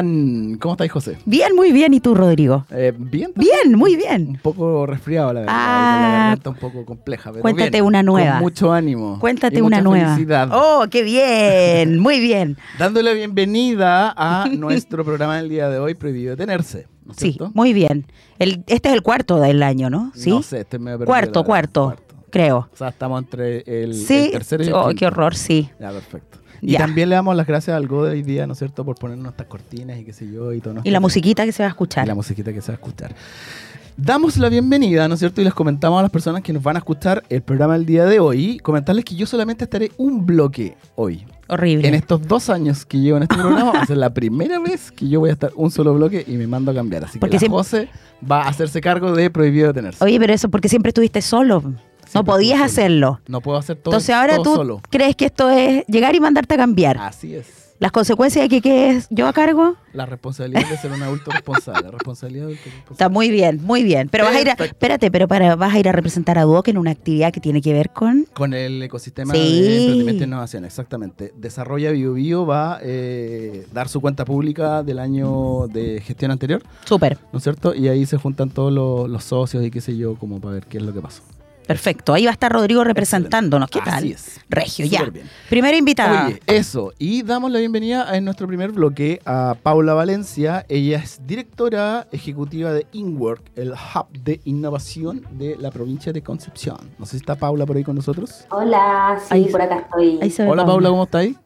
están? ¿Cómo estáis, José? Bien, muy bien. ¿Y tú, Rodrigo? Eh, bien. Bien, muy bien. Un poco resfriado, la verdad. Ah. la un poco compleja. Pero Cuéntate bien, una nueva. Con mucho ánimo. Cuéntate y una mucha nueva. Felicidad. Oh, qué bien. Muy bien. Dándole bienvenida a nuestro programa del día de hoy, Prohibido Detenerse. ¿No es Sí, cierto? muy bien. El, este es el cuarto del año, ¿no? Sí. No sé, medio perdido, cuarto, la verdad. cuarto, creo. O sea, estamos entre el, Sí. el tercero y el Oh, quinto. qué horror, sí. Ya, perfecto. Y Ya. también le damos las gracias al Go de hoy día, ¿no es cierto?, por ponernos estas cortinas y qué sé yo y todo. Y la musiquita que se va a escuchar. Y la musiquita que se va a escuchar. Damos la bienvenida, ¿no es cierto? Y les comentamos a las personas que nos van a escuchar el programa el día de hoy, comentarles que yo solamente estaré un bloque hoy. Horrible. En estos dos años que llevo en este programa, va a ser la primera vez que yo voy a estar un solo bloque y me mando a cambiar. Así Porque que la siempre- José va a hacerse cargo de Prohibido Detenerse. Oye, pero eso porque siempre estuviste solo. No podías hacerlo. No puedo hacer todo, Entonces ahora todo tú solo. crees que esto es llegar y mandarte a cambiar. Así es. Las consecuencias de que quedes yo a cargo. La responsabilidad de ser un adulto responsable. La responsabilidad de adulto Está responsable. muy bien, muy bien. Pero vas a ir a, espérate, pero para, vas a ir a representar a Duoc en una actividad que tiene que ver con. Con el ecosistema Sí. de emprendimiento e innovación, exactamente. Desarrolla BioBio va a eh, dar su cuenta pública del año de gestión anterior, Súper, ¿no es cierto? Y ahí se juntan todos los, los socios y qué sé yo, como para ver qué es lo que pasó. Perfecto. Ahí va a estar Rodrigo representándonos. ¿Qué tal? Así es. Regio, ya. Súper bien. Primera invitada. Oye, eso. Y damos la bienvenida en nuestro primer bloque a Paula Valencia. Ella es directora ejecutiva de InWork, el hub de innovación de la provincia de Concepción. No sé si está Paula por ahí con nosotros. Hola, sí, Ahí- por acá estoy. Hola Paula, ¿cómo está ahí?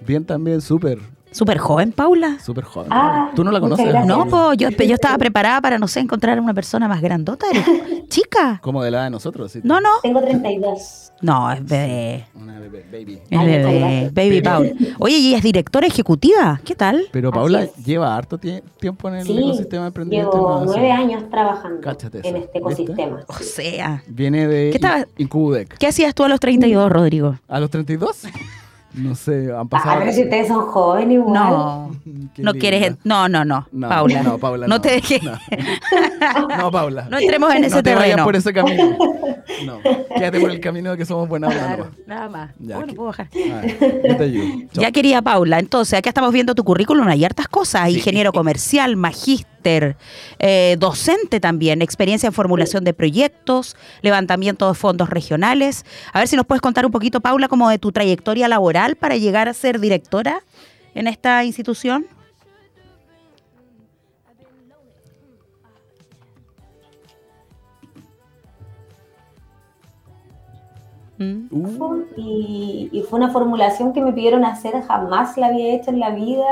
Bien también, súper, Súper joven, Paula. súper joven. Ah, ¿Tú no la conoces? No, pues yo, yo estaba preparada para, no sé, encontrar a una persona más grandota. Eres chica. Como de la de nosotros. sí. No, no. Tengo 32. No, es bebé. Una bebé, baby. Es bebé. gracias. Baby Paula. Oye, y ella es directora ejecutiva. ¿Qué tal? Pero Paula lleva harto tie- tiempo en el Sí, ecosistema de emprendimiento. llevo nueve años trabajando Cáchate en eso, este ¿viste? ecosistema. O sea, Viene de ¿Qué estaba- In- Incubudec. ¿qué hacías tú a los 32, Rodrigo? ¿A los 32? No sé, han Ah, pasado. pero si ustedes son jóvenes igual. No, no quieres. No, no, no, No, Paula. No, Paula. No te dejes. No, No, Paula. No entremos en ese no te vayas terreno. por ese camino. No, quédate por el camino de que somos buenas Claro, nada más. Ya, bueno, puedo bajar. A ver, yo te ayudo. Chao. Ya quería Paula, entonces acá estamos viendo tu currículum, hay hartas cosas, Sí. ingeniero comercial, magíster, eh, docente también, experiencia en formulación de proyectos, levantamiento de fondos regionales. A ver si nos puedes contar un poquito, Paula, como de tu trayectoria laboral para llegar a ser directora en esta institución. Mm. Y, y fue una formulación que me pidieron hacer, jamás la había hecho en la vida,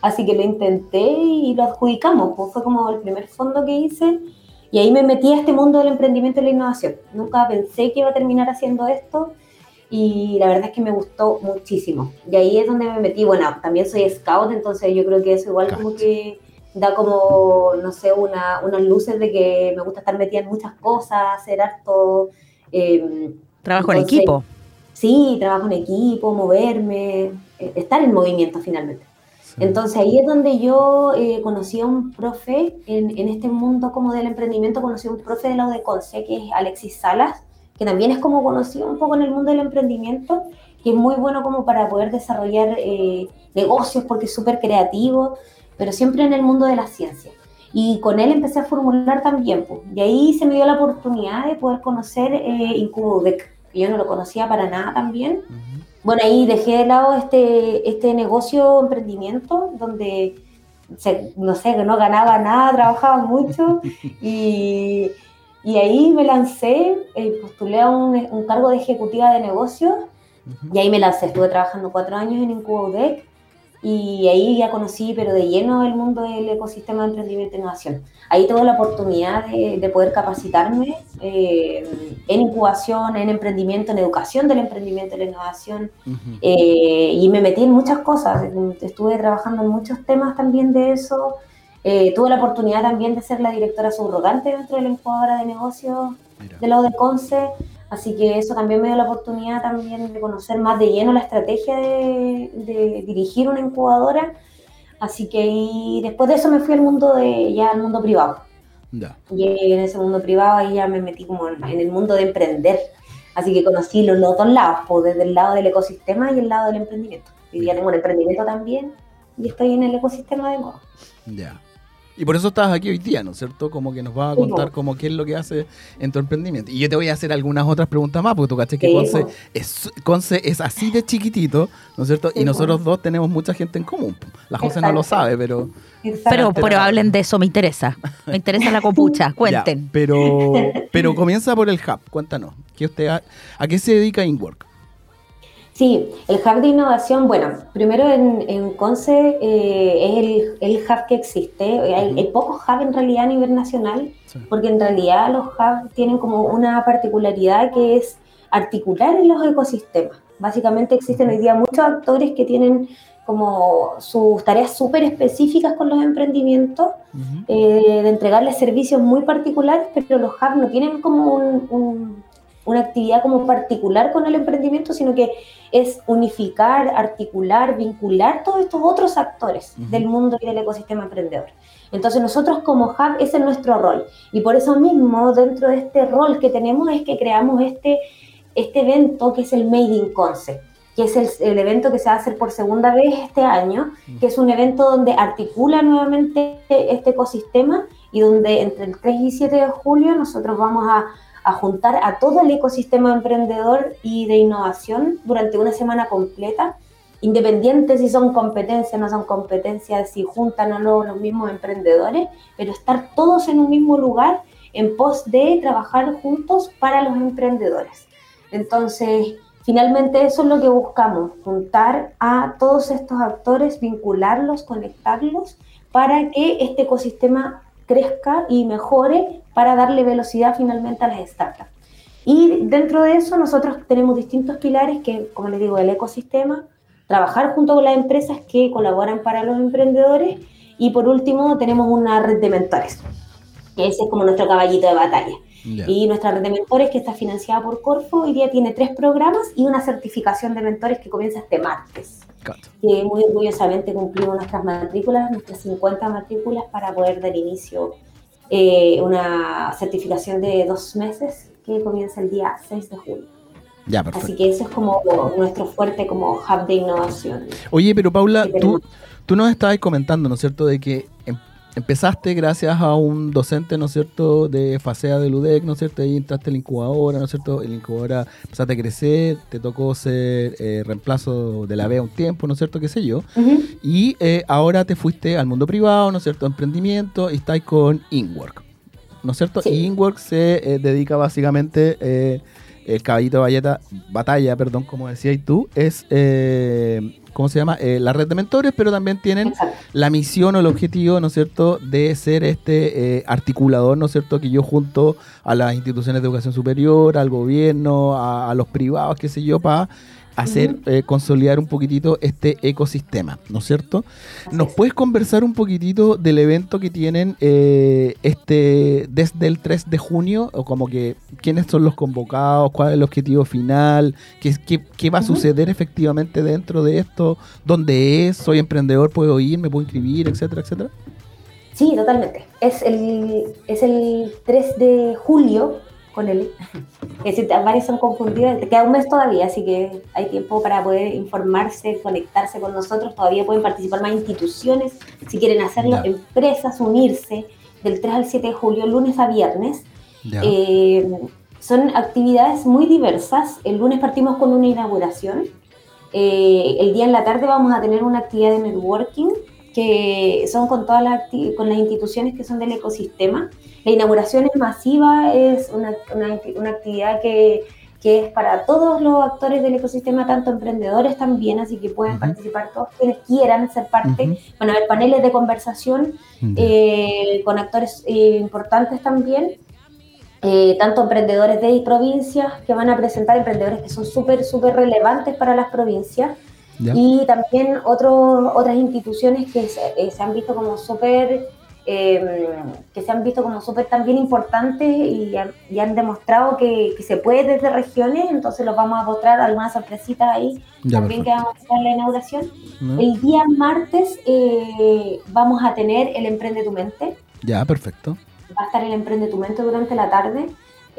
así que lo intenté y lo adjudicamos. pues fue como el primer fondo que hice y ahí me metí a este mundo del emprendimiento y la innovación. Nunca pensé que iba a terminar haciendo esto y la verdad es que me gustó muchísimo. Y ahí es donde me metí. Bueno, también soy scout, entonces yo creo que eso igual como que da como, no sé, una, unas luces de que me gusta estar metida en muchas cosas, hacer harto... eh, Trabajo en Entonces, equipo. Sí, trabajo en equipo, moverme, eh, estar en movimiento finalmente. Sí. Entonces ahí es donde yo eh, conocí a un profe en, en este mundo como del emprendimiento, conocí a un profe de la UDECONCE que es Alexis Salas, que también es como conocido un poco en el mundo del emprendimiento, que es muy bueno como para poder desarrollar eh, negocios porque es súper creativo, pero siempre en el mundo de la ciencia. Y con él empecé a formular también, pues. y ahí se me dio la oportunidad de poder conocer eh, Incubudec, que yo no lo conocía para nada también. Bueno, ahí dejé de lado este, este negocio, emprendimiento, donde, se- no sé, que no ganaba nada, trabajaba mucho, y, y ahí me lancé, eh, postulé a un, un cargo de ejecutiva de negocios, y ahí me lancé, estuve trabajando cuatro años en Incubodec, y ahí ya conocí, pero de lleno, el mundo del ecosistema de emprendimiento e innovación. Ahí tuve la oportunidad de, de poder capacitarme eh, en incubación, en emprendimiento, en educación del emprendimiento y la innovación, eh, y me metí en muchas cosas. Estuve trabajando en muchos temas también de eso. Eh, tuve la oportunidad también de ser la directora subrogante dentro de la incubadora de negocios Mira. de la UDECONCE, así que eso también me dio la oportunidad también de conocer más de lleno la estrategia de, de dirigir una incubadora, así que y después de eso me fui al mundo de ya al mundo privado, Ya. y en ese mundo privado ahí ya me metí como en, en el mundo de emprender, así que conocí los, los dos lados, pues, desde el lado del ecosistema y el lado del emprendimiento. Y ya tengo un emprendimiento también y estoy en el ecosistema de moda. Ya. Y por eso estás aquí hoy día, ¿no es cierto? Como que nos vas a Sí, contar como qué es lo que hace en tu emprendimiento. Y yo te voy a hacer algunas otras preguntas más, porque tú caché que Sí, Conce es, Conce es así de chiquitito, ¿no es cierto? y Sí, nosotros dos tenemos mucha gente en común. La José no lo sabe, pero... Pero, pero hablen de eso, me interesa. Me interesa la copucha, cuenten. Ya, pero, pero comienza por el hub, cuéntanos. ¿Qué usted ha- ¿A qué se dedica Inwork? Sí, el hub de innovación, bueno, primero en, en Conce eh, es el, el hub que existe. Hay, hay pocos hubs en realidad a nivel nacional, Sí. porque en realidad los hubs tienen como una particularidad que es articular en los ecosistemas. Básicamente existen hoy día muchos actores que tienen como sus tareas súper específicas con los emprendimientos, eh, de entregarles servicios muy particulares, pero los hubs no tienen como un- un- una actividad como particular con el emprendimiento, sino que es unificar, articular, vincular todos estos otros actores del mundo y del ecosistema emprendedor. Entonces nosotros como hub ese es nuestro rol. Y por eso mismo dentro de este rol que tenemos es que creamos este, este evento que es el Made in Concept que es el, el evento que se va a hacer por segunda vez este año, que es un evento donde articula nuevamente este ecosistema y donde entre el 3 y 7 de julio nosotros vamos a, a juntar a todo el ecosistema emprendedor y de innovación durante una semana completa, independiente si son competencias, no son competencias, si juntan o no los mismos emprendedores, pero estar todos en un mismo lugar en pos de trabajar juntos para los emprendedores. Entonces, finalmente eso es lo que buscamos, juntar a todos estos actores, vincularlos, conectarlos, para que este ecosistema crezca y mejore para darle velocidad finalmente a las startups. Y dentro de eso nosotros tenemos distintos pilares que, como les digo, el ecosistema, trabajar junto con las empresas que colaboran para los emprendedores y por último tenemos una red de mentores, que ese es como nuestro caballito de batalla. Ya. Y nuestra red de mentores, que está financiada por Corfo, hoy día tiene tres programas y una certificación de mentores que comienza este martes. Que muy orgullosamente cumplimos nuestras matrículas, nuestras 50 matrículas, para poder dar inicio eh, una certificación de dos meses que comienza el día 6 de julio. Ya, Así perfecto. que eso es como nuestro fuerte como hub de innovación. Oye, pero Paula, tú, tú nos estabas comentando, ¿no es cierto?, de que em- empezaste gracias a un docente, ¿no es cierto?, de FASEA del UDEC, ¿no es cierto?, ahí entraste en la incubadora, ¿no es cierto?, en la incubadora empezaste a crecer, te tocó ser eh, reemplazo de la BEA un tiempo, ¿no es cierto?, qué sé yo, y eh, ahora te fuiste al mundo privado, ¿no es cierto?, emprendimiento, y estás con Inwork, ¿no es cierto? Sí. Y Inwork se eh, dedica básicamente, el caballito de batalla, batalla, perdón, como decías tú, es, eh, ¿cómo se llama?, Eh, la red de mentores, pero también tienen Exacto. la misión o el objetivo, ¿no es cierto?, de ser este eh, articulador, ¿no es cierto?, que yo junto a las instituciones de educación superior, al gobierno, a, a los privados, qué sé yo, para hacer, eh, consolidar un poquitito este ecosistema, ¿no es cierto? Así ¿Nos es. puedes conversar un poquitito del evento que tienen eh, este desde el 3 de junio? O como que, ¿quiénes son los convocados? ¿Cuál es el objetivo final? ¿Qué, qué, qué va a suceder efectivamente dentro de esto? ¿Dónde es? ¿Soy emprendedor? ¿Puedo ir? ¿Me puedo inscribir? Etcétera, etcétera. Sí, totalmente. Es el, es el 3 de julio con el... Es decir, varios son confundidos. Te queda un mes todavía, así que hay tiempo para poder informarse, conectarse con nosotros. Todavía pueden participar más instituciones si quieren hacerlo, empresas, unirse del 3 al 7 de julio, lunes a viernes. Eh, son actividades muy diversas. El lunes partimos con una inauguración. Eh, el día en la tarde vamos a tener una actividad de networking que son con todas las, con las instituciones que son del ecosistema. La inauguración es masiva, es una, una- una actividad que, que es para todos los actores del ecosistema, tanto emprendedores también, así que pueden participar todos quienes quieran ser parte. Van a haber paneles de conversación eh, con actores eh, importantes también, eh, tanto emprendedores de provincias que van a presentar emprendedores que son súper, súper relevantes para las provincias Ya. y también otros otras instituciones que se, eh, se han visto como súper eh, que se han visto como súper también importantes y, han- y han demostrado que, que se puede desde regiones, entonces los vamos a mostrar algunas sorpresitas ahí Ya, también que perfecto. vamos a hacer la inauguración. ¿No? El día martes eh, vamos a tener el Emprende tu Mente. Ya, perfecto. Va a estar el Emprende tu Mente durante la tarde.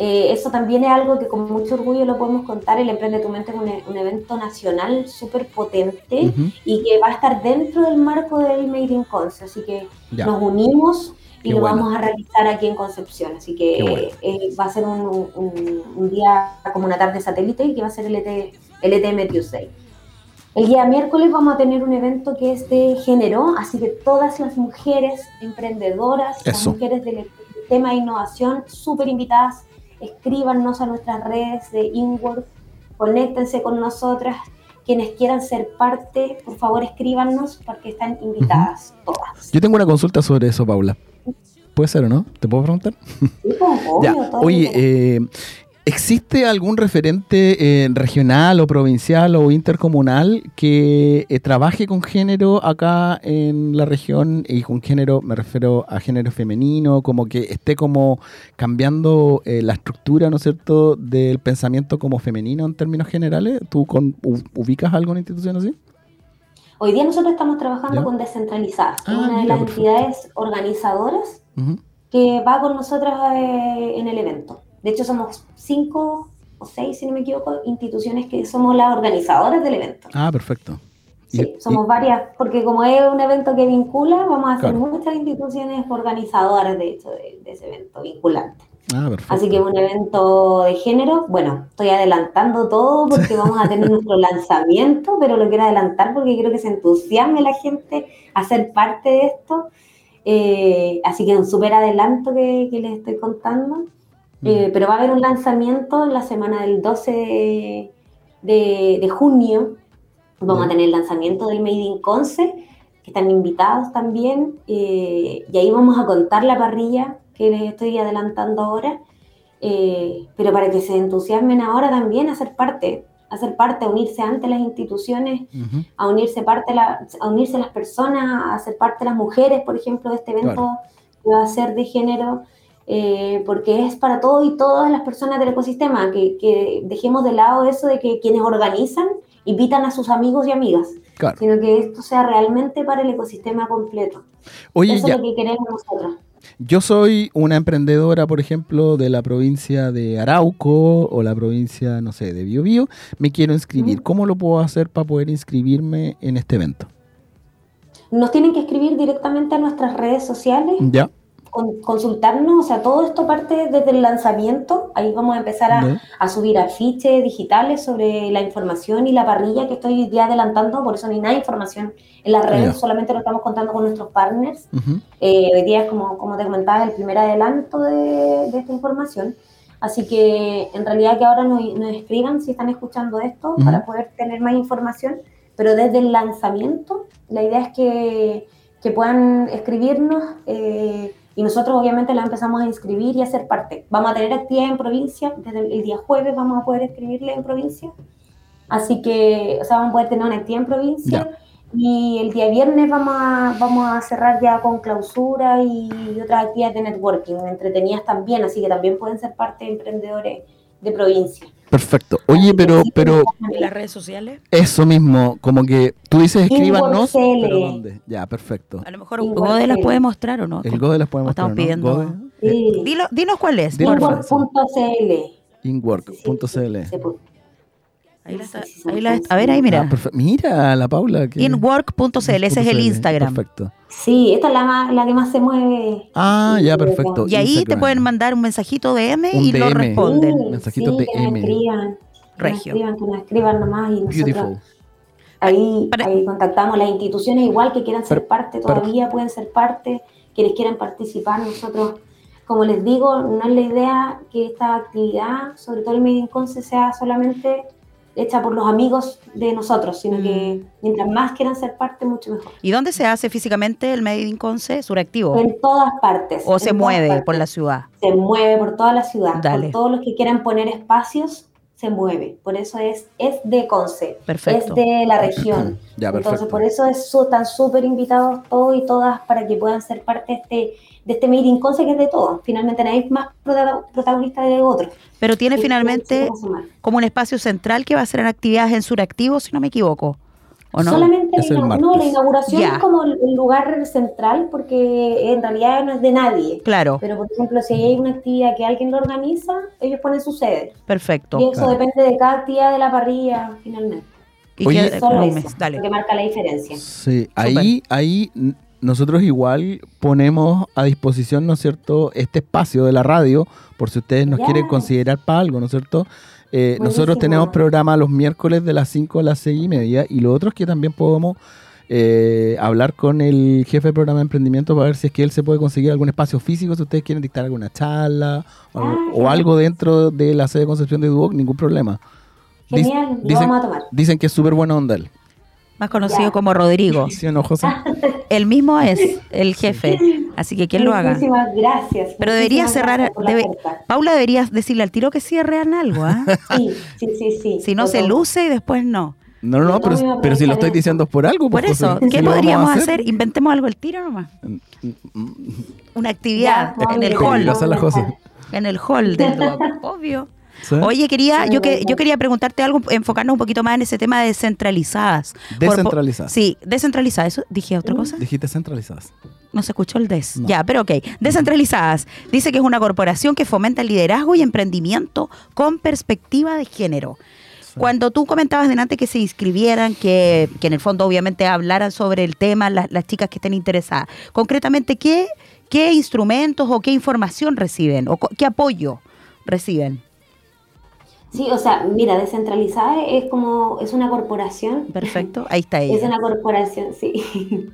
Eh, eso también es algo que con mucho orgullo lo podemos contar. El Emprende tu Mente es un, un evento nacional súper potente Ujú. y que va a estar dentro del marco del Made in Conce. Así que Ya. nos unimos y Qué lo bueno. vamos a realizar aquí en Concepción. Así que bueno. eh, va a ser un, un- un día como una tarde satélite y que va a ser el, ET, el ETM Tuesday. El día miércoles vamos a tener un evento que es de género, así que todas las mujeres emprendedoras, las Eso. mujeres del tema de innovación, súper invitadas, escríbanos a nuestras redes de InWork, conéctense con nosotras. Quienes quieran ser parte, por favor escríbanos porque están invitadas todas. Yo tengo una consulta sobre eso, Paula. ¿Puede ser o no? ¿Te puedo preguntar? Sí, pues, obvio, Ya. Oye, eh, ¿existe algún referente eh, regional o provincial o intercomunal que eh, trabaje con género acá en la región? Y con género me refiero a género femenino, como que esté como cambiando eh, la estructura, ¿no es cierto?, del pensamiento como femenino en términos generales. ¿Tú con- ubicas alguna institución así? Hoy día nosotros estamos trabajando ¿Ya? con Descentralizadas, Ah, una de mira, las perfecto. entidades organizadoras que va con nosotras en el evento. De hecho, somos cinco o seis, si no me equivoco, instituciones que somos las organizadoras del evento. Ah, perfecto. Y- Sí, somos varias, porque como es un evento que vincula, vamos a Claro. muchas instituciones organizadoras, de hecho, de, de ese evento vinculante. Ah, perfecto. Así que es un evento de género. Bueno, estoy adelantando todo porque vamos a tener nuestro lanzamiento, pero lo quiero adelantar porque quiero que se entusiasme la gente a ser parte de esto. Eh, así que un súper adelanto que, que les estoy contando. Eh, pero va a haber un lanzamiento en la semana del 12 de, de- de junio. Vamos a tener el lanzamiento del Made in Conce, que están invitados también. eh, y ahí vamos a contar la parrilla que les estoy adelantando ahora. eh, pero para que se entusiasmen ahora también a ser parte, a ser parte, a unirse ante las instituciones, a unirse parte la- a unirse las personas, a ser parte las mujeres, por ejemplo, de este evento Claro. que va a ser de género, eh, porque es para todos y todas las personas del ecosistema, que, que dejemos de lado eso de que quienes organizan invitan a sus amigos y amigas, Claro. sino que esto sea realmente para el ecosistema completo. Oye, eso ya. es lo que queremos nosotros. Yo soy una emprendedora, por ejemplo, de la provincia de Arauco o la provincia, no sé, de Biobío. Me quiero inscribir. ¿Cómo lo puedo hacer para poder inscribirme en este evento? Nos tienen que escribir directamente a nuestras redes sociales ¿Ya? Con- consultarnos, o sea, todo esto parte desde el lanzamiento, ahí vamos a empezar a, a subir afiches digitales sobre la información y la parrilla que estoy ya adelantando, por eso no hay nada de información en las redes, solamente lo estamos contando con nuestros partners. Eh, hoy día es como, como te comentaba, el primer adelanto de, de esta información. Así que en realidad que ahora nos, nos escriban si están escuchando esto para poder tener más información, pero desde el lanzamiento la idea es que, que puedan escribirnos eh, y nosotros obviamente la empezamos a inscribir y a ser parte. Vamos a tener actividad en provincia, desde el, día jueves vamos a poder escribirle en provincia, así que o sea, vamos a poder tener una actividad en provincia. Y el día viernes vamos a, vamos a cerrar ya con clausura y otras actividades de networking, entretenidas también, así que también pueden ser parte de emprendedores de provincia. Perfecto. Oye, pero, sí, pero ¿Y las redes sociales? eso mismo, como que tú dices escríbanos, pero ¿dónde? Ya, perfecto. A lo mejor Igual Gode las puede mostrar o no. El Gode las estamos mostrar, ¿no? pidiendo- Gode, eh, Sí. Dilo- dinos cuál es. Inwork.cl. inwork.cl. Puso. Ahí la está- ahí la- a ver, ahí mira. Ah. Mira, la Paula. que- Inwork.cl, ese es el. Instagram. Perfecto. Sí, esta es la, más, la que más se mueve. Ah, ya, perfecto. Y ahí te pueden mandar un mensajito DM Un y lo DM. responden. Sí, Mensajitos sí, de que escriban. Que Regio. escriban, que nos escriban nomás y Beautiful. ahí, Para- ahí contactamos las instituciones igual que quieran ser parte todavía pueden ser parte quienes quieran participar nosotros como les digo no es la idea que esta actividad sobre todo el Made in Conce sea solamente hecha por los amigos de nosotros sino Mm. que mientras más quieran ser parte mucho mejor ¿Y dónde se hace físicamente el Made in Conce? ¿Suractivo? en todas partes ¿O se mueve partes. por la ciudad? se mueve por toda la ciudad Dale. por todos los que quieran poner espacios se mueve por eso es es de Conce Perfecto. es de la región Ya, Entonces, perfecto. por eso es están súper invitados todos y todas para que puedan ser parte de este, de este Made in Conce que es de todos. Finalmente nadie es más prota- protagonista de otro. Pero tiene Y finalmente sumar. como un espacio central que va a ser en actividades en Suractivo, si no me equivoco. ¿O no? Solamente Es la, no, la inauguración es como el lugar central porque en realidad no es de nadie. Claro, Pero, por ejemplo, si hay una actividad que alguien lo organiza, ellos ponen su sede. perfecto. Y eso claro. depende de cada actividad de la parrilla, finalmente. Y Oye, que- Solo eso, mes, dale. lo que marca la diferencia. Sí, ahí, ahí nosotros igual ponemos a disposición, ¿no es cierto?, este espacio de la radio, por si ustedes nos quieren considerar para algo, ¿no es cierto? Eh, nosotros tenemos programa los miércoles de las 5 a las 6 y media y lo otro es que también podemos eh, hablar con el jefe de programa de emprendimiento para ver si es que él se puede conseguir algún espacio físico, si ustedes quieren dictar alguna charla o, algo, Ah, o genial. algo dentro de la sede de Concepción de Duoc, ningún problema. Genial, lo dicen, vamos a tomar. dicen que es súper buena onda él. Más conocido Ya. como Rodrigo. ¿Sí o no, José? El mismo es el jefe, así que quien lo haga. Muchísimas gracias. Pero debería Muchísimas cerrar, debe-. Paula deberías decirle al tiro que cierren algo, ¿ah? Sí, sí, sí, sí. Si no se luce y después no. No, no, no, pero, pero si lo estoy diciendo es por algo. Por pues, eso, ¿qué ¿sí lo vamos a podríamos hacer? Inventemos algo el tiro nomás. Una actividad Ya, en el hall, en el hall del Duoc, obvio. ¿Sí? Oye, quería, yo que yo quería preguntarte algo, enfocarnos un poquito más en ese tema de descentralizadas. Descentralizadas. sí, descentralizadas. ¿Eso dije otra cosa? Dijiste centralizadas. No se escuchó el des. No. Ya, pero ok. Descentralizadas. Dice que es una corporación que fomenta el liderazgo y emprendimiento con perspectiva de género. Cuando tú comentabas delante que se inscribieran, que, que en el fondo obviamente hablaran sobre el tema las, las chicas que estén interesadas, concretamente, ¿qué, ¿qué instrumentos o qué información reciben o qué apoyo reciben? Sí, o sea, mira, descentralizada es como, es una corporación. Perfecto, ahí está Es ella. una corporación, sí.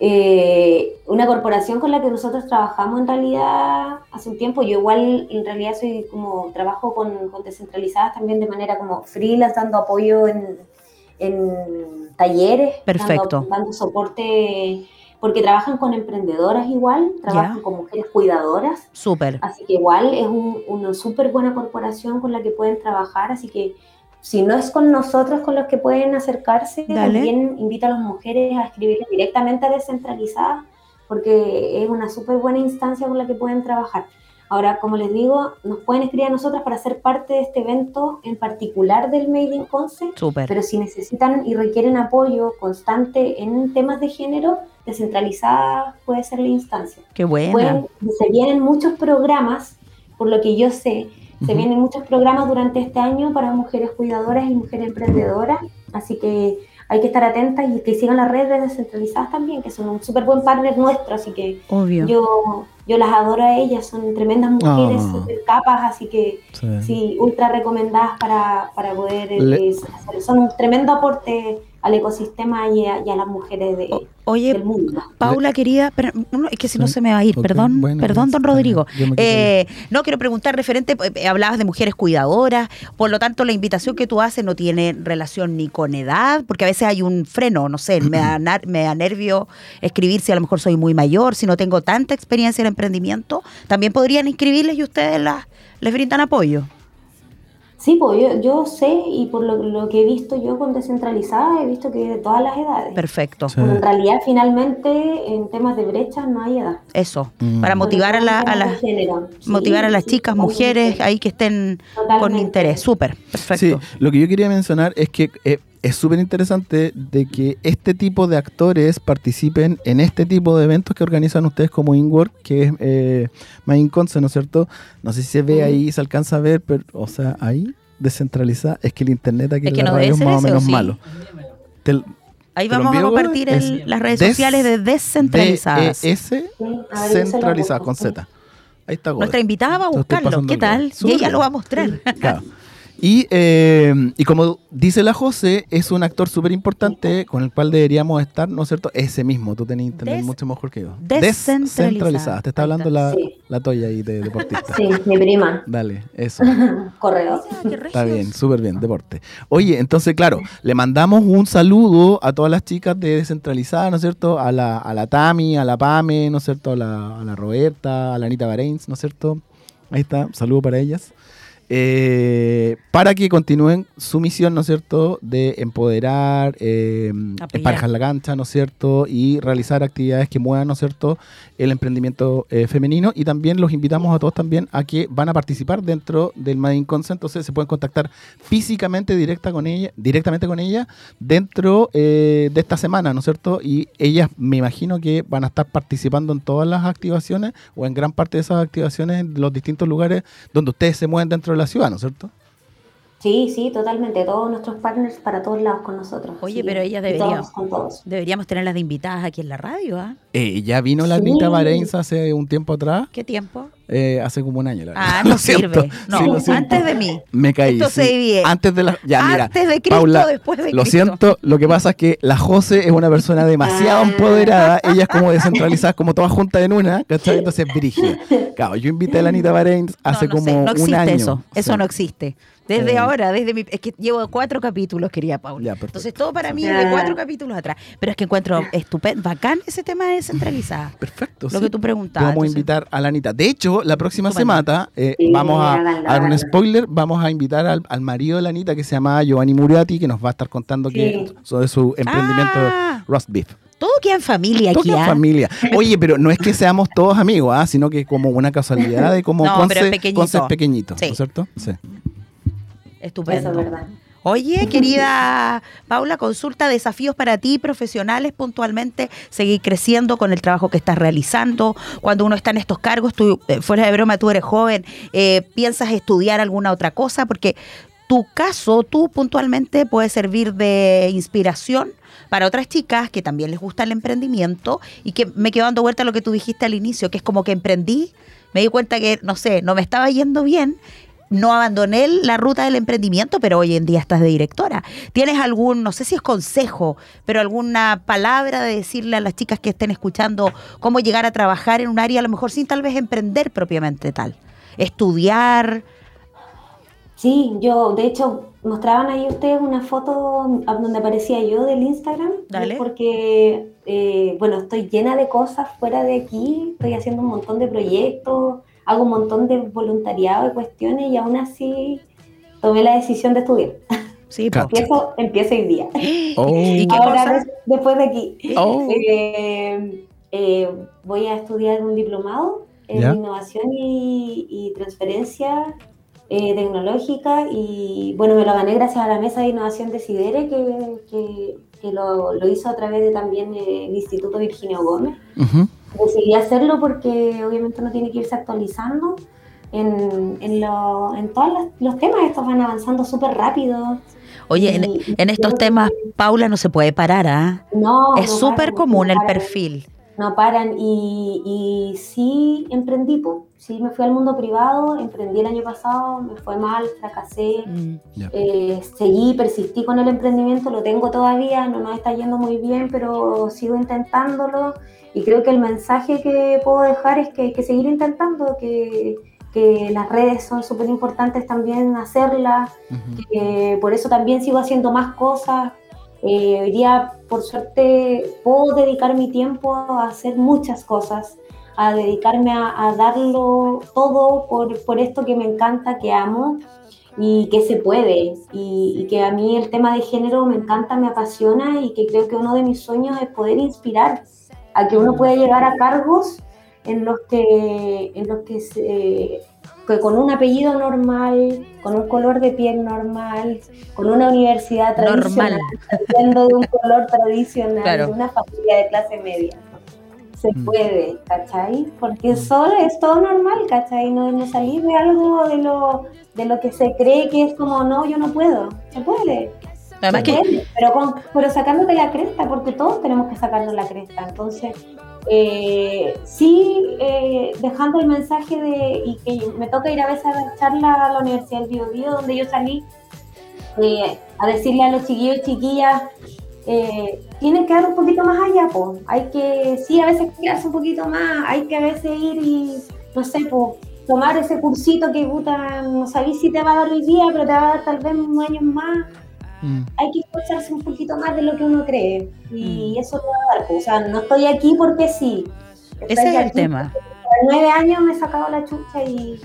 Eh, una corporación con la que nosotros trabajamos en realidad hace un tiempo. Yo igual en realidad soy como, trabajo con, con descentralizadas también de manera como freelance, dando apoyo en, en talleres. Perfecto. Dando, dando soporte, porque trabajan con emprendedoras igual, trabajan Ya. con mujeres cuidadoras. Súper. Así que igual es un- una súper buena corporación con la que pueden trabajar, así que si no es con nosotros con los que pueden acercarse, Dale. también invito a las mujeres a escribirles directamente a Descentralizada, porque es una súper buena instancia con la que pueden trabajar. Ahora, como les digo, nos pueden escribir a nosotras para ser parte de este evento en particular del Made in Conce, Súper. pero si necesitan y requieren apoyo constante en temas de género, Descentralizada puede ser la instancia Qué buena. pueden- se vienen muchos programas, por lo que yo sé, se Ujú. vienen muchos programas durante este año para mujeres cuidadoras y mujeres emprendedoras, así que hay que estar atentas y que sigan las redes descentralizadas también, que son un súper buen partner nuestro, así que Obvio. yo, yo las adoro a ellas, son tremendas mujeres, Ah. súper capas, así que Sí. sí, ultra recomendadas para, para poder eh, Le- hacer, son un tremendo aporte al ecosistema y a, y a las mujeres de, O- oye, del mundo. Paula, querida, pero, no, es que si no Sí. se me va a ir, perdón, bueno, perdón, don. Rodrigo. Eh, no, quiero preguntar referente, eh, hablabas de mujeres cuidadoras, por lo tanto la invitación que tú haces no tiene relación ni con edad, porque a veces hay un freno, no sé, me da, nar- me da nervio escribir si a lo mejor soy muy mayor, si no tengo tanta experiencia en emprendimiento, también podrían inscribirles y ustedes las, les brindan apoyo. Sí, pues yo, yo sé y por lo, lo que he visto yo con descentralizada, he visto que de todas las edades. Perfecto, Sí. En realidad, finalmente, en temas de brechas no hay edad. eso, Mm. para motivar a, la- a las. Sí, motivar a las sí, chicas, mujeres ahí que estén con interés. Súper, perfecto. Sí, lo que yo quería mencionar es que eh, es súper interesante de que este tipo de actores participen en este tipo de eventos que organizan ustedes como InWork, que es eh, Main ¿no es cierto? No sé si se ve ahí, se alcanza a ver, pero, o sea, ahí descentralizada, es que el internet aquí Es en que la no radio debe es más o ser ese, ¿o menos sí? malo. Te- Ahí ¿Te lo vamos a compartir las redes des- sociales de descentralizadas. Se lo centralizada con. Z. Ahí está. Nuestra invitada va a buscarlo. ¿Qué tal? Y ella lo va a mostrar. Claro. Y, eh, y como dice la José, es un actor súper importante con el cual deberíamos estar, ¿no es cierto? Ese mismo, tú tenés internet Des- mucho mejor que yo. descentralizada. Te está hablando la, Sí. la toya ahí de deportista. Sí, mi prima. Dale, eso. Correo. Está bien, súper bien, deporte. Oye, entonces, claro, le mandamos un saludo a todas las chicas de Descentralizada, ¿no es cierto? A la, a la Tami, a la Pame, ¿no es cierto? A la, a la Roberta, a la Anita Bareins, ¿no es cierto? Ahí está, saludo para ellas. Eh, para que continúen su misión, ¿no es cierto?, de empoderar, eh, la cancha, ¿no es cierto?, y realizar actividades que muevan, ¿no es cierto?, el emprendimiento eh, femenino. Y también los invitamos a todos también a que van a participar dentro del Made in Conce, entonces se pueden contactar físicamente directa con ella, directamente con ella dentro eh, de esta semana, ¿no es cierto? Y ellas me imagino que van a estar participando en todas las activaciones o en gran parte de esas activaciones en los distintos lugares donde ustedes se mueven dentro de la ciudad, ¿no es cierto? Sí, sí, totalmente. Todos nuestros partners para todos lados con nosotros. Oye, sí. pero ella Y debería- todos con todos. Deberíamos tenerlas de invitadas aquí en la radio, ¿ah? Eh, ya vino la Sí. Anita Bareins hace un tiempo atrás, ¿Qué tiempo? Eh, hace como un año. La verdad. Ah, Lo no siento, sirve. No, sí, lo siento. antes de mí. Me caí. Esto se sí. divide. Antes de la. Ya, mira. Antes de Cristo, Paula, después de Lo Cristo. siento, lo que pasa es que la Jose es una persona demasiado Ah. empoderada, ella es como descentralizada, como todas juntas en una, ¿cachai? Entonces, brígida. Claro, yo invité a la Anita Bareins hace no, no como sé, no un existe año. eso. Eso Sí. no existe. Desde Eh. ahora, desde mi. Es que llevo cuatro capítulos, quería Paula. Ya, perfecto. Entonces, todo para mí es de cuatro capítulos atrás. Pero es que encuentro estupendo, bacán ese tema de descentralizada. Perfecto. Lo sí. que tú preguntabas. Vamos a invitar a la Anita. De hecho, la próxima semana eh, Sí, vamos a, dar un spoiler. Vamos a invitar al, al marido de la Anita que se llama Giovanni Muriati, que nos va a estar contando que, sobre su emprendimiento Ah. Roast Beef. Todo queda en familia Todo aquí, en ¿ah? familia. Oye, pero no es que seamos todos amigos, ¿ah? sino que como una casualidad de como No, pero es Conce, pequeñito. Conce es pequeñito, Sí. ¿no es cierto? Sí. Estupendo. Eso es verdad. Oye, querida Paula, consulta desafíos para ti, profesionales, puntualmente, seguir creciendo con el trabajo que estás realizando. Cuando uno está en estos cargos, tú, eh, fuera de broma, tú eres joven, eh, piensas estudiar alguna otra cosa, porque tu caso, tú puntualmente, puede servir de inspiración para otras chicas que también les gusta el emprendimiento y que me quedo dando vuelta a lo que tú dijiste al inicio, que es como que emprendí, me di cuenta que, no sé, no me estaba yendo bien no abandoné la ruta del emprendimiento, pero hoy en día estás de directora. ¿Tienes algún, no sé si es consejo, pero alguna palabra de decirle a las chicas que estén escuchando cómo llegar a trabajar en un área, a lo mejor sin tal vez emprender propiamente tal? Estudiar. Sí, yo, de hecho, mostraban ahí ustedes una foto donde aparecía yo del Instagram. Dale. Porque, eh, bueno, estoy llena de cosas fuera de aquí, estoy haciendo un montón de proyectos, hago un montón de voluntariado y cuestiones y aún así tomé la decisión de estudiar. Sí. Empiezo, empiezo hoy día. Oh. ¿Y qué Ahora, cosa? después de aquí. Oh. Eh, eh, voy a estudiar un diplomado en innovación y, y transferencia eh, tecnológica y bueno, me lo gané gracias a la mesa de innovación de Sidere que, que- que lo, lo hizo a través de también el Instituto Virginio Gómez. Decidí hacerlo porque obviamente uno tiene que irse actualizando en, en, lo- en todos los, los temas, estos van avanzando súper rápido. Oye, en, Y- y en estos que- temas, Paula no se puede parar, ¿ah? No, Es no súper común no el perfil. no paran y, y sí emprendí, po. Sí me fui al mundo privado, emprendí el año pasado, me fue mal, fracasé, Mm. Eh, seguí, persistí con el emprendimiento, lo tengo todavía, no nos está yendo muy bien, pero sigo intentándolo y creo que el mensaje que puedo dejar es que hay que seguir intentando, que, que las redes son súper importantes también hacerlas, que por eso también sigo haciendo más cosas. Eh, hoy día, por suerte, puedo dedicar mi tiempo a hacer muchas cosas, a dedicarme a, a darlo todo por, por esto que me encanta, que amo y que se puede. Y, y que a mí el tema de género me encanta, me apasiona y que creo que uno de mis sueños es poder inspirar a que uno pueda llegar a cargos en los que, en los que, se- que con un apellido normal, con un color de piel normal, con una universidad tradicional, Normal. de un color tradicional, Claro. de una familia de clase media. Se Mm. puede, ¿cachai? Porque solo es todo normal, ¿cachai? No, no salir de algo de lo, de lo que se cree que es como, no, yo no puedo. Se puede. Además se que puede, pero, con, pero sacándote la cresta, porque todos tenemos que sacarnos la cresta. Entonces, eh, sí, eh, dejando el mensaje de, y que me toca ir a veces a dar charla a la Universidad del Bio, Bio, donde yo salí, eh, a decirle a los chiquillos y chiquillas, eh, tienen que dar un poquito más allá, po. hay que, sí, a veces quedarse un poquito más, hay que a veces ir y, no sé, po, tomar ese cursito que puta, no sabéis si te va a dar hoy día, pero te va a dar tal vez unos años más, Mm. hay que esforzarse un poquito más de lo que uno cree. Y eso lo va a dar. pues, O sea, no estoy aquí porque sí. Estoy ese es el tema. A nueve años me he sacado la chucha y,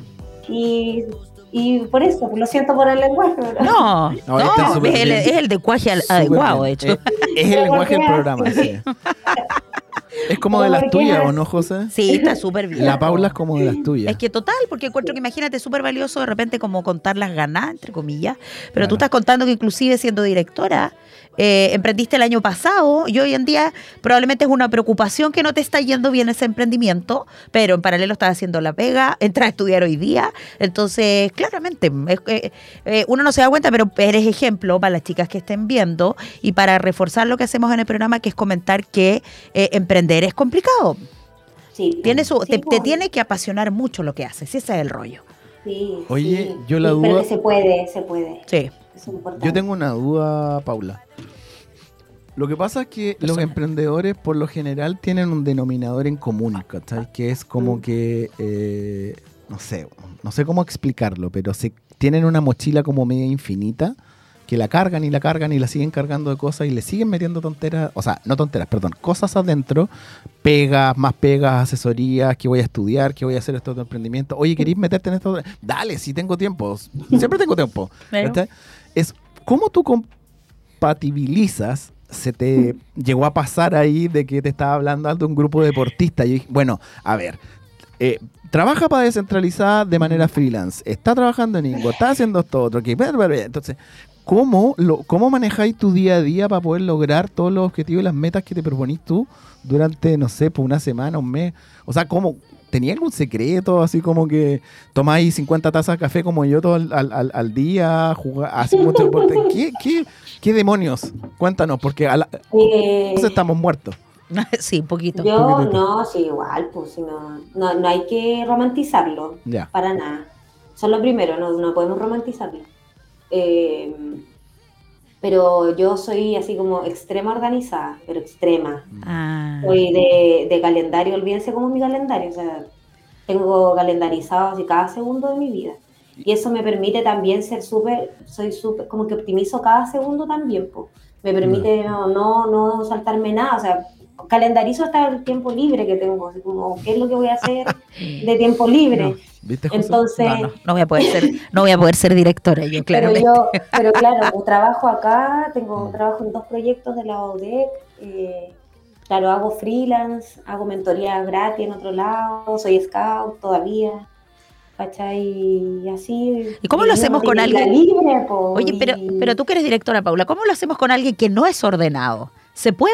y Y por eso, lo siento por el lenguaje. No, No, no, está súper es, el, es el lenguaje al- adecuado, de hecho. Es, el lenguaje del programa, sí. Es como de las tuyas, ¿o no, José? Sí, está súper bien. La Paula es como de las tuyas. Es que total, porque encuentro que imagínate súper valioso de repente como contar las ganas, entre comillas, pero tú estás contando que inclusive siendo directora, eh, emprendiste el año pasado y hoy en día probablemente es una preocupación que no te está yendo bien ese emprendimiento, pero en paralelo estás haciendo la pega, entras a estudiar hoy día, entonces claramente es- eh, eh, uno no se da cuenta, pero eres ejemplo para las chicas que estén viendo y para reforzar lo que hacemos en el programa, que es comentar que eh, emprender es complicado. Sí, Tiene su, Sí, te, te tiene que apasionar mucho lo que haces, ese es el rollo. sí, Oye, sí. yo la Sí, pero duda- que se puede, se puede. Sí. Yo tengo una duda, Paula. Lo que pasa es que los emprendedores por lo general tienen un denominador en común, ¿cachai? Que es como Mm. que, eh, no sé, no sé cómo explicarlo, pero se tienen una mochila como media infinita que la cargan y la cargan y la siguen cargando de cosas y le siguen metiendo tonteras, o sea, no tonteras, perdón, cosas adentro, pegas, más pegas, asesorías, que voy a estudiar, que voy a hacer este otro emprendimiento. Oye, ¿queréis meterte en esto? Dale, si tengo tiempo, siempre tengo tiempo. Claro. Es cómo tú compatibilizas, se te llegó a pasar ahí de que te estaba hablando de un grupo deportista. Y dije, bueno, a ver, eh, trabaja para descentralizar de manera freelance, está trabajando en Ingo, está haciendo esto otro, bla. entonces, ¿cómo, lo, ¿cómo manejáis tu día a día para poder lograr todos los objetivos y las metas que te proponís tú durante, no sé, por una semana, un mes? O sea, ¿cómo? ¿Tenía algún secreto así como que tomáis 50 tazas de café como yo todo al, al- al- día, jugar, hace mucho deporte? ¿Qué, qué, qué demonios? Cuéntanos, porque a la, Eh, estamos muertos. sí, un poquito. yo no, sí, igual, pues si no, no, no hay que romantizarlo, Ya. para nada. Son lo primero, no, no podemos romantizarlo. Eh, pero yo soy así como extrema organizada, pero extrema. Ah, Soy de, de calendario, olvídense cómo es mi calendario, o sea, tengo calendarizado así cada segundo de mi vida. Y eso me permite también ser súper, soy súper, como que optimizo cada segundo también, pues. Me permite no, no, no saltarme nada, o sea, calendarizo hasta el tiempo libre que tengo, así como, ¿qué es lo que voy a hacer de tiempo libre? No. Entonces, no, no, no voy a poder ser, no voy a poder ser directora yo, pero claramente. yo, pero claro, trabajo acá, tengo trabajo en dos proyectos de la ODEC, eh, claro, hago freelance, hago mentoría gratis en otro lado, soy scout todavía. Y así. ¿Y cómo lo hacemos con alguien? libre, po, Oye, pero, pero tú que eres directora, Paula, ¿cómo lo hacemos con alguien que no es ordenado? ¿Se puede?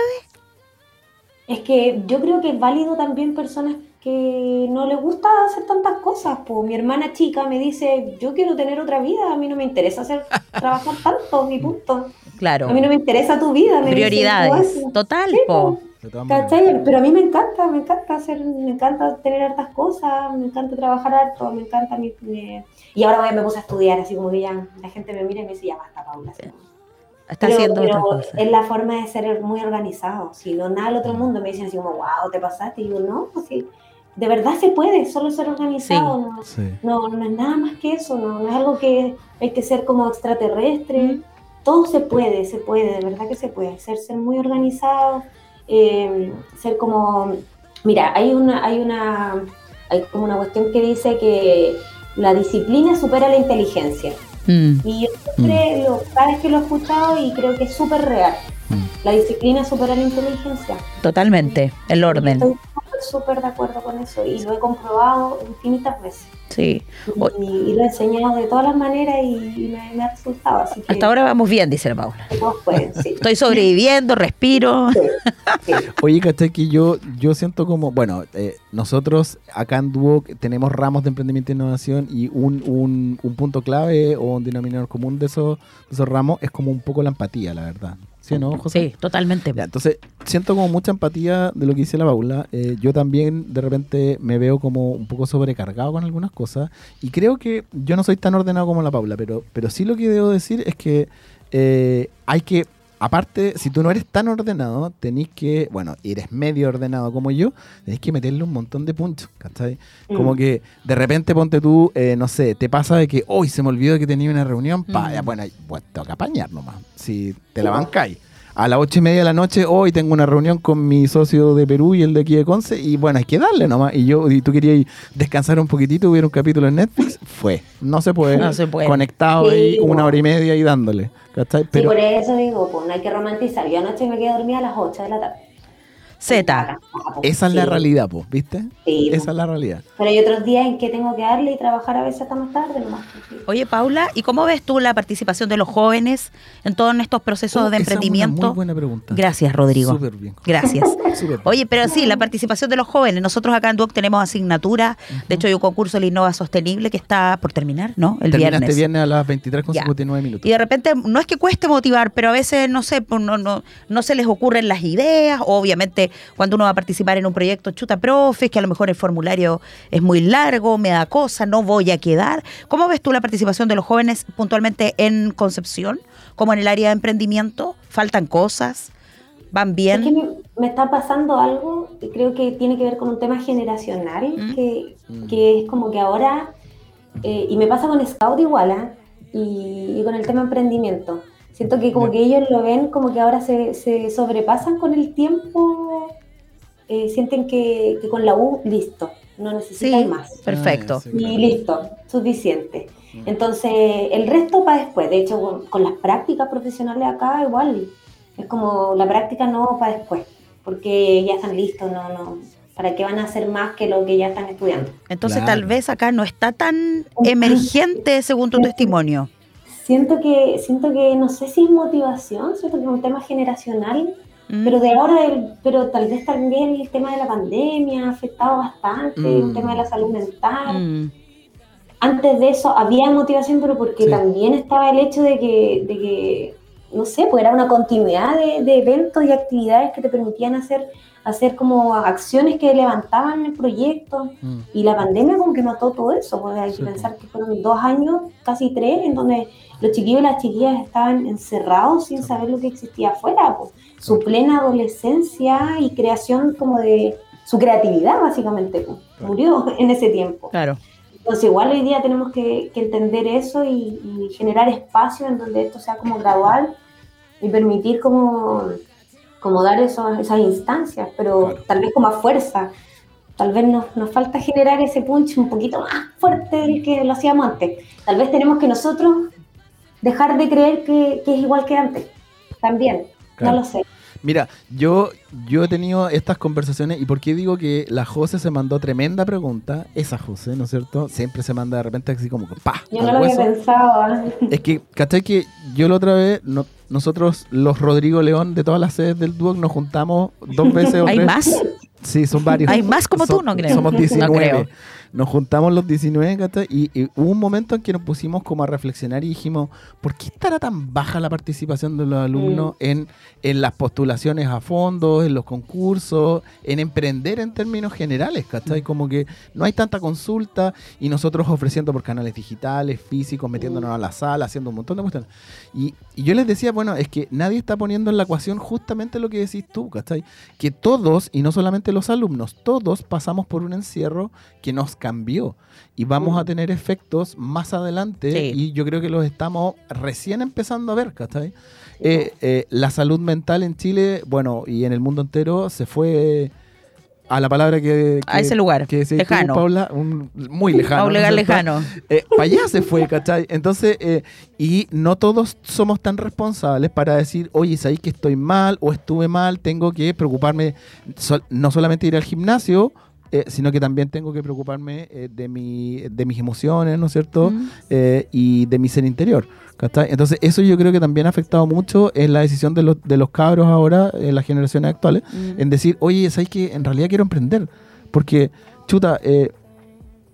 Es que yo creo que es válido también personas que no les gusta hacer tantas cosas. Pues mi hermana chica me dice, yo quiero tener otra vida, a mí no me interesa hacer trabajar tanto, mi punto. Claro. A mí no me interesa tu vida. me Prioridades. Total, Sí, po. ¿Cachai? Pero a mí me encanta, me encanta hacer, me encanta tener hartas cosas, me encanta trabajar harto, me encanta mi, mi- Y ahora voy- me puse a estudiar, así como que ya la gente me mira y me dice, ya basta, Paula. así como. Está Pero, haciendo pero otra cosa. es la forma de ser muy organizado. Si no, nada del otro mundo me dicen así como, wow, te pasaste. Y digo, no, pues sí, de verdad se puede, solo ser organizado. No, Sí. no, no es nada más que eso, no, no es algo que hay que ser como extraterrestre. Todo se puede, se puede, de verdad que se puede. Ser, ser muy organizado, eh, ser como. Mira, hay una, hay una, hay como una cuestión que dice que la disciplina supera la inteligencia. Mm. Y yo siempre, lo, cada vez que lo he escuchado, y creo que es súper real. Mm. La disciplina supera la inteligencia. Totalmente, el orden. Estoy súper, de acuerdo con eso y lo he comprobado infinitas veces. Sí. O- Y, y lo he enseñado de todas las maneras y, y me, me ha resultado. Así que Hasta ahora vamos bien, dice la Paula. pueden, sí. Estoy sobreviviendo, respiro. Sí, sí. Oye, ¿cachai? Que yo, yo siento como, bueno, eh, nosotros acá en Duoc tenemos ramos de emprendimiento e innovación y un, un, un punto clave o un denominador común de esos, de esos ramos es como un poco la empatía, la verdad. ¿Sí o no, José? Sí, totalmente. Ya, entonces, siento como mucha empatía de lo que dice la Paula. Eh, yo también de repente me veo como un poco sobrecargado con algunas cosas. Y creo que yo no soy tan ordenado como la Paula, pero, pero sí lo que debo decir es que eh, hay que, aparte, si tú no eres tan ordenado, tenéis que, bueno, eres medio ordenado como yo, tenéis que meterle un montón de puntos, ¿cachai? Como Mm. que de repente ponte tú, eh, no sé, te pasa de que hoy se me olvidó que tenía una reunión, pa, Mm. ya, bueno, pues tengo que apañar nomás, si te la bancáis. A las ocho y media de la noche, hoy tengo una reunión con mi socio de Perú y el de aquí de Conce, y bueno, hay que darle nomás. Y yo, y tú querías descansar un poquitito, hubiera un capítulo en Netflix, fue. No se puede. No se puede. Conectado Sí, ahí una hora y media y dándole. ¿cachai? Sí, Pero por eso digo, pues no hay que romantizar. Yo anoche me quedé dormida a las 8 de la tarde. Z. esa es la realidad, pues, ¿viste? Sí, esa po. es la realidad. Pero hay otros días en que tengo que darle y trabajar a veces hasta más tarde nomás. Sí. Oye, Paula, ¿y cómo ves tú la participación de los jóvenes en todos estos procesos Oh, de esa es una emprendimiento? muy buena pregunta. Gracias, Rodrigo. Súper bien. Gracias. Súper bien. Oye, pero sí, la participación de los jóvenes. Nosotros acá en Duoc tenemos asignatura. De hecho, hay un concurso de la Innova Sostenible que está por terminar, ¿no? El Termina viernes. este viernes a las 23 con Ya. 59 minutos. Y de repente, no es que cueste motivar, pero a veces, no sé, pues, no, no, no se les ocurren las ideas. Obviamente, cuando uno va a participar en un proyecto, chuta, profe, que a lo mejor el formulario es muy largo, me da cosa, no voy a quedar. ¿Cómo ves tú la participación de los jóvenes puntualmente en Concepción, como en el área de emprendimiento? ¿Faltan cosas? ¿Van Es que bien? me, me está pasando algo que creo que tiene que ver con un tema generacional, Mm. que, Mm. que es como que ahora, eh, y me pasa con Scout igual, ¿ah? y, y con el tema emprendimiento. Siento que como que ellos lo ven como que ahora se, se sobrepasan con el tiempo, eh, sienten que, que con la U, listo, no necesitan Sí, más. perfecto. Ah, sí, Y claro. listo, suficiente. Mm. Entonces, el resto para después. De hecho, con, con las prácticas profesionales acá igual. Es como la práctica no para después, porque ya están listos, no, no. ¿Para qué van a hacer más que lo que ya están estudiando? Entonces, Claro. tal vez acá no está tan emergente según tu testimonio. Siento que, siento que no sé si es motivación, siento que es un tema generacional, Mm. pero de ahora, el- pero tal vez también el tema de la pandemia ha afectado bastante, Mm. el tema de la salud mental. Mm. antes de eso había motivación, pero porque Sí. también estaba el hecho de que, de que no sé, pues era una continuidad de, de eventos y actividades que te permitían hacer, hacer como acciones que levantaban el proyecto. Mm. Y la pandemia como que mató todo eso, porque hay que pues. pensar que fueron dos años, casi tres, en donde los chiquillos y las chiquillas estaban encerrados sin Sí. saber lo que existía afuera. pues. Su plena adolescencia y creación como de su creatividad, básicamente, pues, murió en ese tiempo. Claro. Entonces igual hoy día tenemos que, que entender eso y, y generar espacio en donde esto sea como gradual y permitir como, como dar eso- esas instancias, pero Claro. tal vez con más fuerza. Tal vez nos, nos falta generar ese punch un poquito más fuerte del que lo hacíamos antes. Tal vez tenemos que nosotros dejar de creer que, que es igual que antes. También, Claro. no lo sé. Mira, yo, yo he tenido estas conversaciones y por qué digo que la José se mandó tremenda pregunta, esa José, ¿no es cierto? Siempre se manda de repente así como que pa. Yo no lo había hueso. pensado. ¿ah? Es que, ¿cachai? Que yo la otra vez, no- nosotros, los Rodrigo León de todas las sedes del Duoc, nos juntamos dos veces o ¿Hay tres. más? Sí, son varios. ¿Hay más como tú? Son- No creo. Somos No 19. creo. Nos juntamos los 19, ¿cachai? Y, y hubo un momento en que nos pusimos como a reflexionar y dijimos, ¿por qué estará tan baja la participación de los alumnos Mm. en, en las postulaciones a fondos, en los concursos, en emprender en términos generales, ¿cachai? Como que no hay tanta consulta y nosotros ofreciendo por canales digitales, físicos, metiéndonos a la sala, haciendo un montón de cuestiones. Y, y yo les decía, bueno, es que nadie está poniendo en la ecuación justamente lo que decís tú, ¿cachai? Que todos, y no solamente los alumnos, todos pasamos por un encierro que nos cambió y vamos a tener efectos más adelante Sí. y yo creo que los estamos recién empezando a ver, ¿cachai? Eh, eh, la salud mental en Chile, bueno, y en el mundo entero se fue a la palabra que... A que- ese lugar, que tú, lejano. Paula, un- muy lejano. Paula ¿no es cierto? lejano. para allá se fue, ¿cachai? Entonces, eh, y no todos somos tan responsables para decir, oye, sabéis que estoy mal o estuve mal, tengo que preocuparme, sol- no solamente ir al gimnasio, eh, sino que también tengo que preocuparme eh, de, mi, de mis emociones, ¿no es cierto? Mm. Eh, y de mi ser interior. ¿cachai? Entonces, eso yo creo que también ha afectado mucho en la decisión de los, de los cabros ahora, en las generaciones actuales, Mm. en decir, oye, ¿sabes que En realidad quiero emprender. Porque, chuta,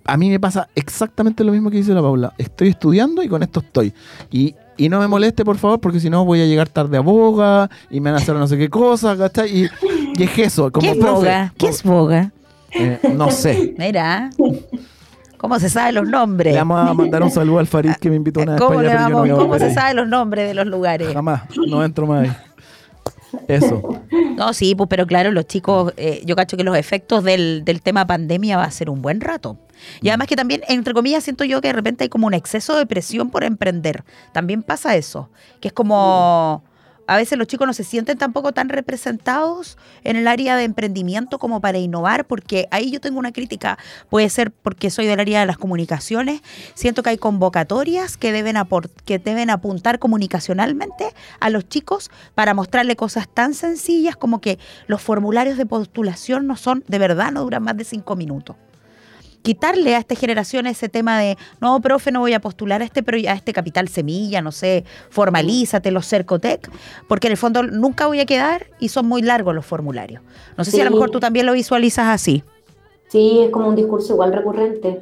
a mí me pasa exactamente lo mismo que dice la Paula. Estoy estudiando y con esto estoy. Y, y no me moleste, por favor, porque si no voy a llegar tarde a boga y me van a hacer no sé qué cosa, ¿cachai? Y, y es eso. Como ¿Qué es boga? ¿Qué es boga? Eh, no sé. Mira. ¿Cómo se saben los nombres? Le vamos a mandar un saludo al Farid que me invitó una vez ¿Cómo, para pero yo no se ahí. saben los nombres de los lugares? Jamás, no entro más ahí. Eso. No, sí, pues, pero claro, los chicos, eh, yo cacho que los efectos del, del tema pandemia va a ser un buen rato. Y además que también, entre comillas, siento yo que de repente hay como un exceso de presión por emprender. También pasa eso, que es como... a veces los chicos no se sienten tampoco tan representados en el área de emprendimiento como para innovar, porque ahí yo tengo una crítica, puede ser porque soy del área de las comunicaciones, siento que hay convocatorias que deben, que deben apuntar comunicacionalmente a los chicos para mostrarle cosas tan sencillas como que los formularios de postulación no son, de verdad, no duran más de cinco minutos quitarle a esta generación ese tema de, no, profe, no voy a postular a este, a este capital semilla, no sé, formalízate, los Cercotec, porque en el fondo nunca voy a quedar y son muy largos los formularios. No sé si a lo mejor tú también lo visualizas así. Sí, es como un discurso igual recurrente.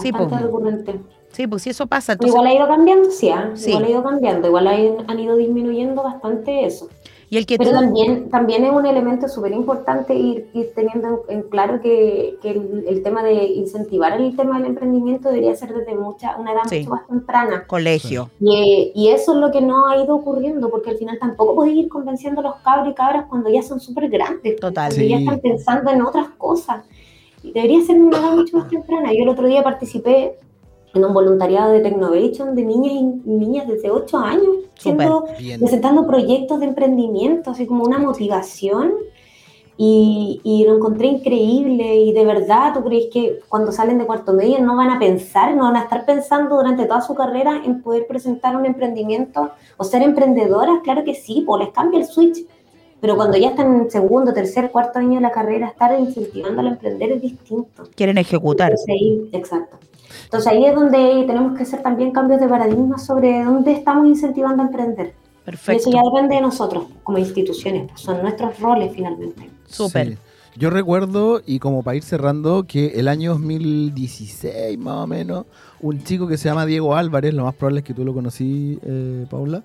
sí, pues, recurrente. Sí, pues si eso pasa. Igual ha ido cambiando, sí, ¿ah? igual ha ido cambiando, igual han ido disminuyendo bastante eso. Pero también, también es un elemento súper importante ir, ir, teniendo en, claro que, que el, tema de incentivar el tema del emprendimiento debería ser desde mucha, una edad mucho más temprana. Colegio. Y, y, eso es lo que no ha ido ocurriendo, porque al final tampoco podéis ir convenciendo a los cabros y cabras cuando ya son súper grandes. Total. Cuando ya están pensando en otras cosas. Y debería ser una edad mucho más temprana. Yo el otro día participé en un voluntariado de Technovation de niñas y niñas desde 8 años, siendo, presentando proyectos de emprendimiento, así como una motivación. Y, y, lo encontré increíble y de verdad, ¿tú crees que cuando salen de cuarto medio no van a pensar, no van a estar pensando durante toda su carrera en poder presentar un emprendimiento o ser emprendedoras? Claro que sí, pues les cambia el switch. Pero cuando ya están en segundo, tercer, cuarto año de la carrera, estar incentivando a emprender es distinto. Quieren ejecutar. Sí, exacto. Entonces ahí es donde tenemos que hacer también cambios de paradigma sobre dónde estamos incentivando a emprender. Perfecto. Y eso ya depende de nosotros como instituciones, pues son nuestros roles finalmente. Súper. Yo recuerdo, y como para ir cerrando, que el año 2016 más o menos, un chico que se llama Diego Álvarez, lo más probable es que tú lo conocí, eh, Paula,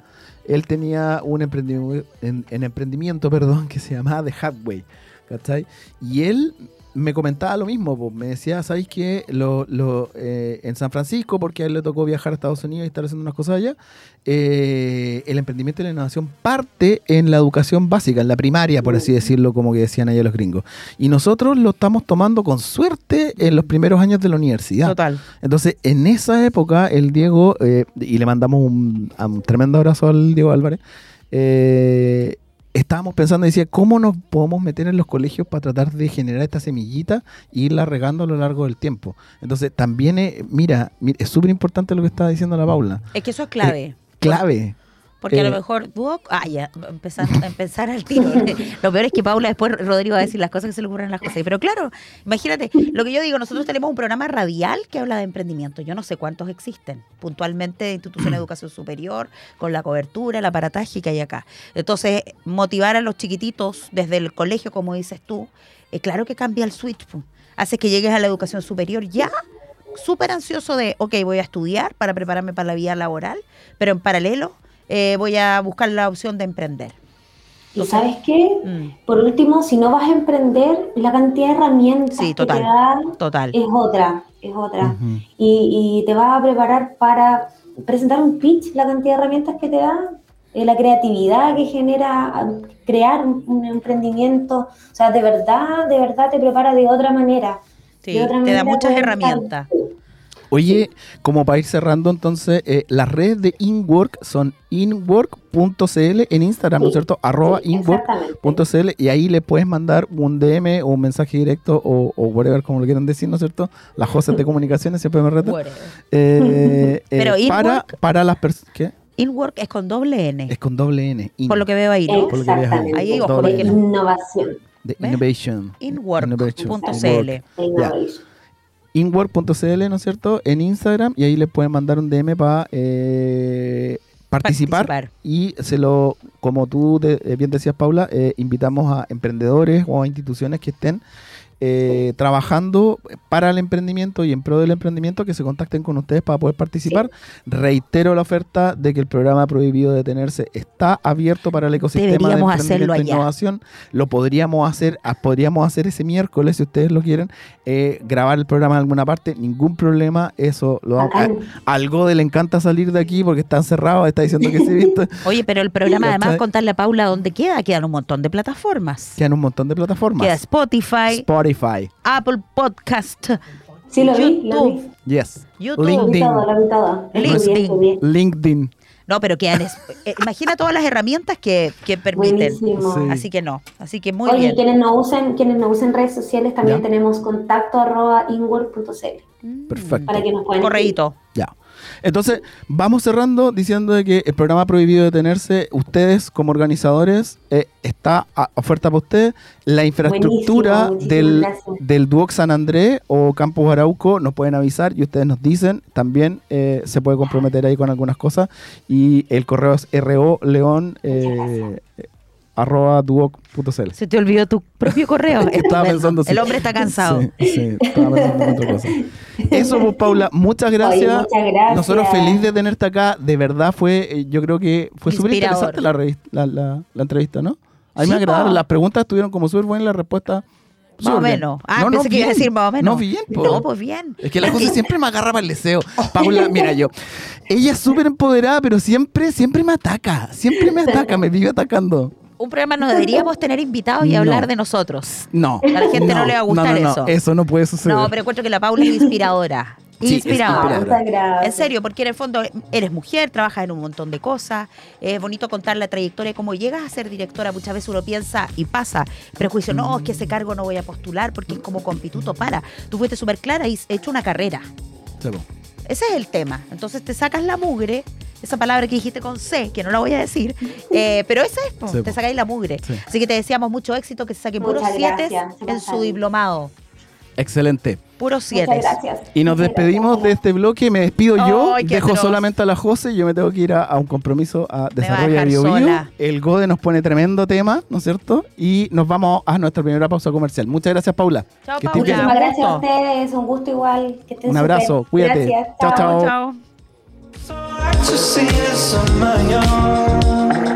él tenía un emprendimiento, en, emprendimiento perdón, que se llamaba The Hatway. ¿cachai? Y él me comentaba lo mismo, me decía, ¿sabéis qué? Lo, lo, eh, en San Francisco, porque a él le tocó viajar a Estados Unidos y estar haciendo unas cosas allá, eh, el emprendimiento y la innovación parte en la educación básica, en la primaria, por así decirlo, como que decían allá los gringos. Y nosotros lo estamos tomando con suerte en los primeros años de la universidad. Total. Entonces, en esa época, el Diego, eh, y le mandamos un, un, tremendo abrazo al Diego Álvarez, eh, estábamos pensando, decía, ¿cómo nos podemos meter en los colegios para tratar de generar esta semillita e irla regando a lo largo del tiempo? Entonces, también, es, mira, es súper importante lo que está diciendo la Paula. Es que eso es clave. Eh, clave. Porque a lo eh, mejor tú, ah, ya, empezar, empezar al tiro. lo peor es que Paula después Rodrigo va a decir las cosas que se le ocurren las cosas. Pero claro, imagínate, lo que yo digo, nosotros tenemos un programa radial que habla de emprendimiento. Yo no sé cuántos existen puntualmente de institución de educación superior, con la cobertura, el aparataje que hay acá. Entonces, motivar a los chiquititos desde el colegio, como dices tú, es claro que cambia el switch. Hace que llegues a la educación superior ya súper ansioso de, ok, voy a estudiar para prepararme para la vida laboral, pero en paralelo eh, voy a buscar la opción de emprender. ¿Y sabes qué? Mm. Por último, si no vas a emprender, la cantidad de herramientas que te dan total. es otra, es otra. y, te vas a preparar para presentar un pitch, la cantidad de herramientas que te da, eh, la creatividad que genera crear un, emprendimiento. O sea, de verdad, de verdad te prepara de otra manera. Sí, te da muchas herramientas. Oye, como para ir cerrando, entonces, eh, las redes de InWork son inwork.cl en Instagram, ¿no es cierto? Arroba inwork.cl y ahí le puedes mandar un DM o un mensaje directo o, o whatever, como lo quieran decir, ¿no es cierto? Las cosas de comunicaciones siempre me retan. Eh, eh, Pero para, para las personas... ¿Qué? InWork es con doble N. Es con doble N. Por lo que veo ahí, ¿no? Veo ahí. ahí ojo, porque innovación. De innovation. Inwork.cl inwork.cl, ¿no es cierto? En Instagram y ahí le pueden mandar un DM para eh, participar, y se lo, como tú eh, bien decías Paula, eh, invitamos a emprendedores o a instituciones que estén eh, trabajando para el emprendimiento y en pro del emprendimiento que se contacten con ustedes para poder participar. Reitero la oferta de que el programa Prohibido Detenerse está abierto para el ecosistema de emprendimiento e innovación. Lo podríamos hacer, ah, podríamos hacer ese miércoles si ustedes lo quieren, eh, grabar el programa en alguna parte, ningún problema, eso lo a, algo de le encanta salir de aquí porque está encerrado, está diciendo que se viste. Oye, pero el programa además contarle a Paula dónde queda, quedan un montón de plataformas. Quedan un montón de plataformas. Queda Spotify, Spotify Spotify. Apple Podcast. Sí, lo vi, lo vi. Yes. YouTube. LinkedIn. La LinkedIn. LinkedIn. No, pero que es- eh, imagina todas las herramientas que, que permiten. Sí. Así que no, así que muy Oye, bien. quienes no usen, quienes no usen redes sociales también Ya. tenemos contacto arroba inwork.cl Perfecto. para que nos puedan Correíto. Ya. Entonces, vamos cerrando diciendo de que el programa Prohibido Detenerse, ustedes como organizadores, eh, está a oferta para ustedes. La infraestructura del, del Duoc San Andrés o Campus Arauco nos pueden avisar y ustedes nos dicen. También eh, se puede comprometer ahí con algunas cosas. Y el correo es ro león eh, arroba duoc.cl. Se te olvidó tu propio correo. Estaba pensando sí. El hombre está cansado. Sí, sí, estaba pensando en otra cosa. Eso, pues, Paula, muchas gracias. Oye, muchas gracias. Nosotros feliz de tenerte acá. De verdad fue, eh, yo creo que fue súper interesante la, la, la- la entrevista, ¿no? A mí Sí, me agradaron. po. Las preguntas estuvieron como súper buenas, las respuestas. Más o menos. Ah, pensé que iba a decir más o menos. No, bien, po. No, pues bien. Es que la cosa siempre me agarra para el deseo. Paula, mira yo. Ella es súper empoderada, pero siempre, siempre me ataca. Siempre me ataca, me vive atacando. Un programa no deberíamos tener invitados y No. hablar de nosotros. No. A la gente no le va a gustar no, no, eso. No, eso no puede suceder. No, pero encuentro que la Paula es inspiradora. Sí, inspiradora. es gracias. En serio, porque en el fondo eres mujer, trabajas en un montón de cosas, es bonito contar la trayectoria, cómo llegas a ser directora, muchas veces uno piensa y pasa, prejuicio, no, es que ese cargo no voy a postular porque es como compituto, para, tú fuiste súper clara y has hecho una carrera, Sí, po. Ese es el tema, entonces te sacas la mugre, esa palabra que dijiste con C, que no la voy a decir, eh, pero esa es, po, Sí, te sacáis la mugre, Sí. así que te deseamos mucho éxito, que se saquen puros siete en su diplomado, Excelente. puros siete. Muchas gracias. Y nos despedimos de este bloque. Me despido yo. Dejo atroz. solamente a la José. Yo me tengo que ir a, a un compromiso a dejar Bio, Bio. El GODE nos pone tremendo tema, ¿no es cierto? Y nos vamos a nuestra primera pausa comercial. Muchas gracias, Paula. Chao, Que. Paula. Muchísimas gracias a ustedes, un gusto igual. Que estén Un abrazo, cuídate. Gracias, Chao, chao. Chao. to